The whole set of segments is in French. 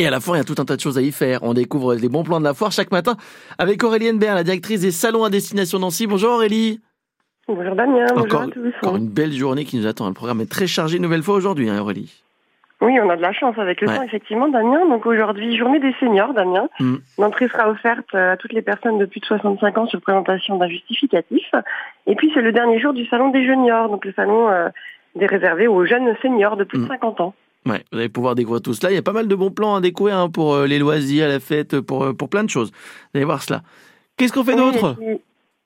Et à la foire, il y a tout un tas de choses à y faire. On découvre les bons plans de la foire chaque matin avec Aurélie Henbert, la directrice des salons à destination Nancy. Bonjour Aurélie. Bonjour Damien, bonjour Encore, à tous. encore une belle journée qui nous attend. Le programme est très chargé une nouvelle fois aujourd'hui, hein, Aurélie. Oui, on a de la chance avec le Ouais. temps, effectivement, Damien. Donc aujourd'hui, journée des seniors, Damien. Mm. L'entrée sera offerte euh, à toutes les personnes de plus de 65 ans sur présentation d'un justificatif. Et puis, c'est le dernier jour du salon des juniors, donc le salon euh, des réservés aux jeunes seniors de plus Mm. de 50 ans. Ouais, vous allez pouvoir découvrir tout cela. Il y a pas mal de bons plans à découvrir hein, pour euh, les loisirs, la fête, pour, euh, pour plein de choses. Vous allez voir cela. Qu'est-ce qu'on fait Oui, d'autre? et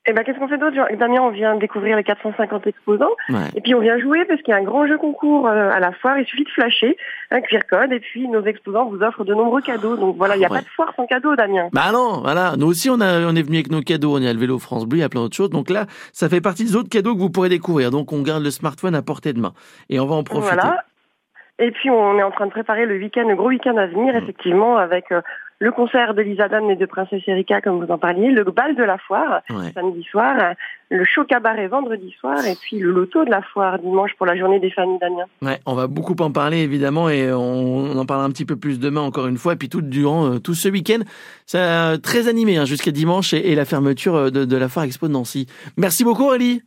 Eh ben, qu'est-ce qu'on fait d'autre? Damien, on vient découvrir les 450 exposants. Ouais. Et puis, on vient jouer parce qu'il y a un grand jeu concours euh, à la foire. Il suffit de flasher un QR code. Et puis, nos exposants vous offrent de nombreux cadeaux. Donc voilà, il n'y a Ouais. pas de foire sans cadeau, Damien. Bah non, voilà. Nous aussi, on, a, on est venu avec nos cadeaux. On est à le vélo France Bleu, il y a plein d'autres choses. Donc là, ça fait partie des autres cadeaux que vous pourrez découvrir. Donc on garde le smartphone à portée de main. Et on va en profiter. Voilà. Et puis on est en train de préparer le week-end, le gros week-end à venir, Mm. effectivement, avec euh, le concert d'Elisa Dan et de Princesse Erika, comme vous en parliez, le bal de la foire Ouais. samedi soir, euh, le show cabaret vendredi soir, et puis le loto de la foire dimanche pour la journée des familles d'Amiens. Ouais, on va beaucoup en parler évidemment et on, en parlera un petit peu plus demain encore une fois et puis tout durant euh, tout ce week-end, ça très animé hein, jusqu'à dimanche et, et la fermeture euh, de, de la foire Expo de Nancy. Merci beaucoup Aurélie.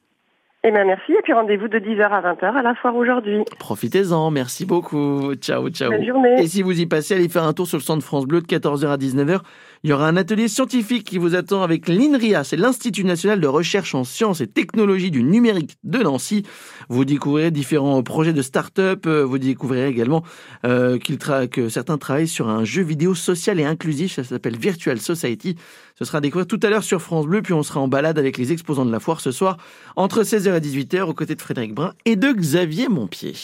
Eh bien merci, et puis rendez-vous de 10h à 20h à la foire aujourd'hui. Profitez-en, merci beaucoup. Ciao ciao. Bonne journée. Et si vous y passez, allez faire un tour sur le centre France Bleu de 14h à 19h. Il y aura un atelier scientifique qui vous attend avec l'INRIA, c'est l'Institut national de recherche en sciences et technologies du numérique de Nancy. Vous découvrirez différents projets de start-up. euh, Vous découvrirez également euh, tra- que certains travaillent sur un jeu vidéo social et inclusif. Ça s'appelle Virtual Society. Ce sera à découvrir tout à l'heure sur France Bleu. Puis on sera en balade avec les exposants de la foire ce soir entre 16h et 18h aux côtés de Frédéric Brun et de Xavier Montpied.